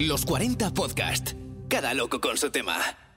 Los 40 Podcast. Cada loco con su tema.